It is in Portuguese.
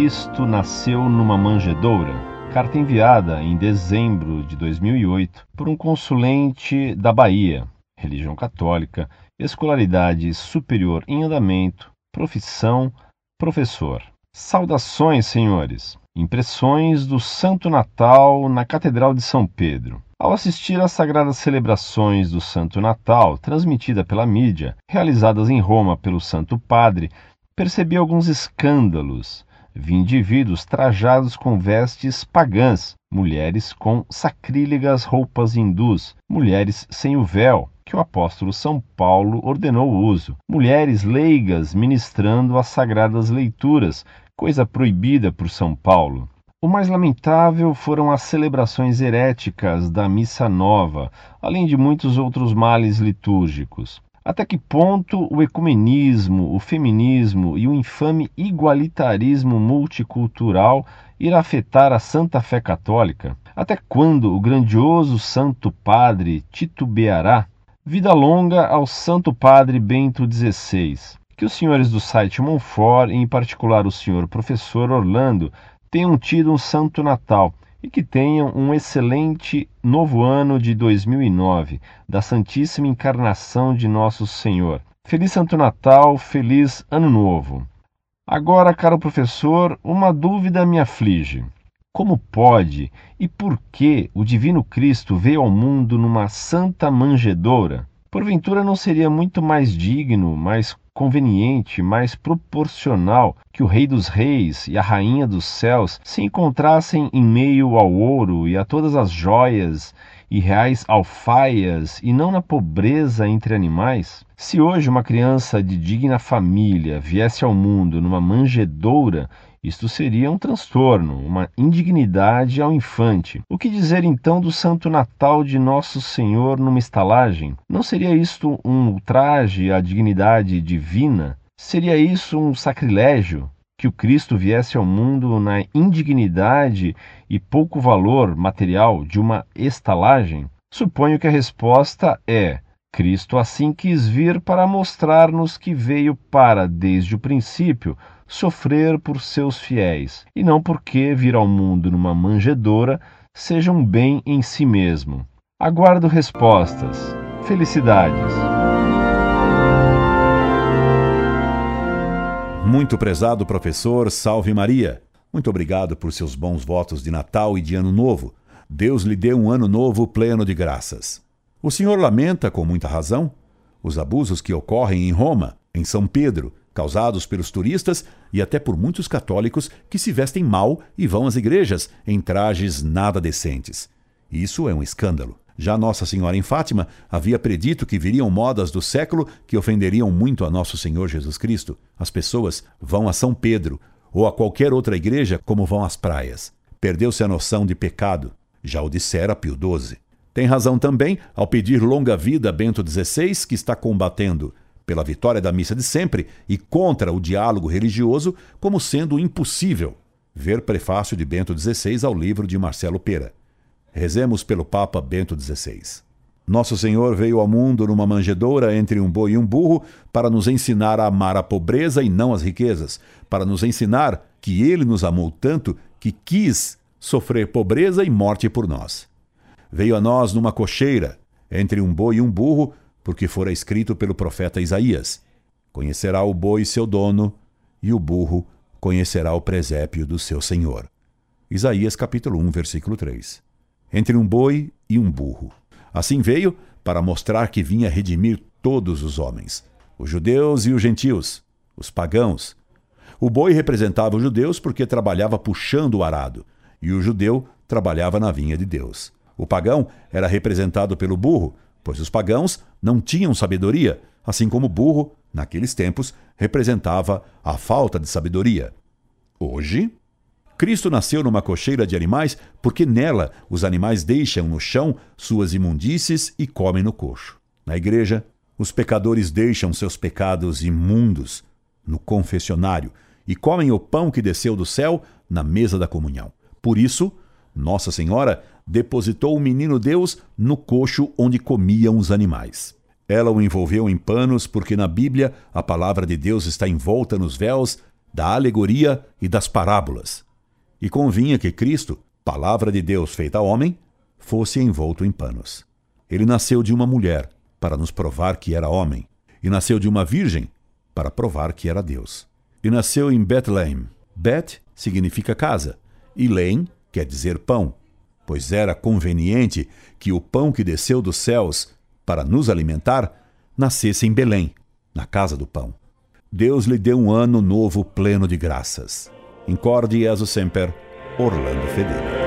Cristo nasceu numa manjedoura? Carta enviada em dezembro de 2008 por um consulente da Bahia, religião católica, escolaridade superior em andamento, profissão, professor. Saudações, senhores! Impressões do Santo Natal na Catedral de São Pedro. Ao assistir às sagradas celebrações do Santo Natal, transmitida pela mídia, realizadas em Roma pelo Santo Padre, percebi alguns escândalos. Vi indivíduos trajados com vestes pagãs, mulheres com sacrílegas roupas hindus, mulheres sem o véu, que o apóstolo São Paulo ordenou o uso, mulheres leigas ministrando as sagradas leituras, coisa proibida por São Paulo. O mais lamentável foram as celebrações heréticas da Missa Nova, além de muitos outros males litúrgicos. Até que ponto o ecumenismo, o feminismo e o infame igualitarismo multicultural irá afetar a santa fé católica? Até quando o grandioso Santo Padre titubeará? Vida longa ao Santo Padre Bento XVI que os senhores do site Monfort, em particular o senhor professor Orlando, tenham tido um santo Natal e que tenham um excelente novo ano de 2009, da Santíssima Encarnação de Nosso Senhor. Feliz Santo Natal, feliz Ano Novo. Agora, caro professor, uma dúvida me aflige. Como pode e por que o Divino Cristo veio ao mundo numa santa manjedoura? Porventura não seria muito mais digno, mais conveniente, mais proporcional que o Rei dos Reis e a Rainha dos Céus se encontrassem em meio ao ouro e a todas as joias e reais alfaias e não na pobreza entre animais? Se hoje uma criança de digna família viesse ao mundo numa manjedoura isto seria um transtorno, uma indignidade ao infante. O que dizer então do Santo Natal de Nosso Senhor numa estalagem? Não seria isto um ultraje à dignidade divina? Seria isso um sacrilégio? Que o Cristo viesse ao mundo na indignidade e pouco valor material de uma estalagem? Suponho que a resposta é: Cristo assim quis vir para mostrar-nos que veio para, desde o princípio, sofrer por seus fiéis, e não porque vir ao mundo numa manjedoura seja um bem em si mesmo. Aguardo respostas. Felicidades. Muito prezado professor, salve Maria. Muito obrigado por seus bons votos de Natal e de Ano Novo. Deus lhe dê um ano novo pleno de graças. O senhor lamenta, com muita razão, os abusos que ocorrem em Roma, em São Pedro, causados pelos turistas e até por muitos católicos que se vestem mal e vão às igrejas em trajes nada decentes. Isso é um escândalo. Já Nossa Senhora em Fátima havia predito que viriam modas do século que ofenderiam muito a Nosso Senhor Jesus Cristo. As pessoas vão a São Pedro ou a qualquer outra igreja como vão às praias. Perdeu-se a noção de pecado. Já o dissera Pio XII. Tem razão também ao pedir longa vida a Bento XVI, que está combatendo pela vitória da missa de sempre e contra o diálogo religioso como sendo impossível. Ver prefácio de Bento XVI ao livro de Marcelo Pera. Rezemos pelo Papa Bento XVI. Nosso Senhor veio ao mundo numa manjedoura entre um boi e um burro para nos ensinar a amar a pobreza e não as riquezas, para nos ensinar que ele nos amou tanto que quis sofrer pobreza e morte por nós. Veio a nós numa cocheira, entre um boi e um burro, porque fora escrito pelo profeta Isaías: Conhecerá o boi seu dono, e o burro conhecerá o presépio do seu senhor. Isaías capítulo 1, versículo 3. Entre um boi e um burro. Assim veio para mostrar que vinha redimir todos os homens, os judeus e os gentios, os pagãos. O boi representava os judeus porque trabalhava puxando o arado, e o judeu trabalhava na vinha de Deus. O pagão era representado pelo burro, pois os pagãos não tinham sabedoria, assim como o burro, naqueles tempos, representava a falta de sabedoria. Hoje, Cristo nasceu numa cocheira de animais porque nela os animais deixam no chão suas imundícies e comem no coxo. Na igreja, os pecadores deixam seus pecados imundos no confessionário e comem o pão que desceu do céu na mesa da comunhão. Por isso, Nossa Senhora depositou o menino Deus no coxo onde comiam os animais. Ela o envolveu em panos porque na Bíblia a palavra de Deus está envolta nos véus da alegoria e das parábolas. E convinha que Cristo, palavra de Deus feita homem, fosse envolto em panos. Ele nasceu de uma mulher, para nos provar que era homem, e nasceu de uma virgem, para provar que era Deus. E nasceu em Bethlehem. Bet significa casa, e Leim quer dizer pão, pois era conveniente que o pão que desceu dos céus para nos alimentar nascesse em Belém, na casa do pão. Deus lhe deu um ano novo pleno de graças. Incorde Jesus Semper, Orlando Fedeli.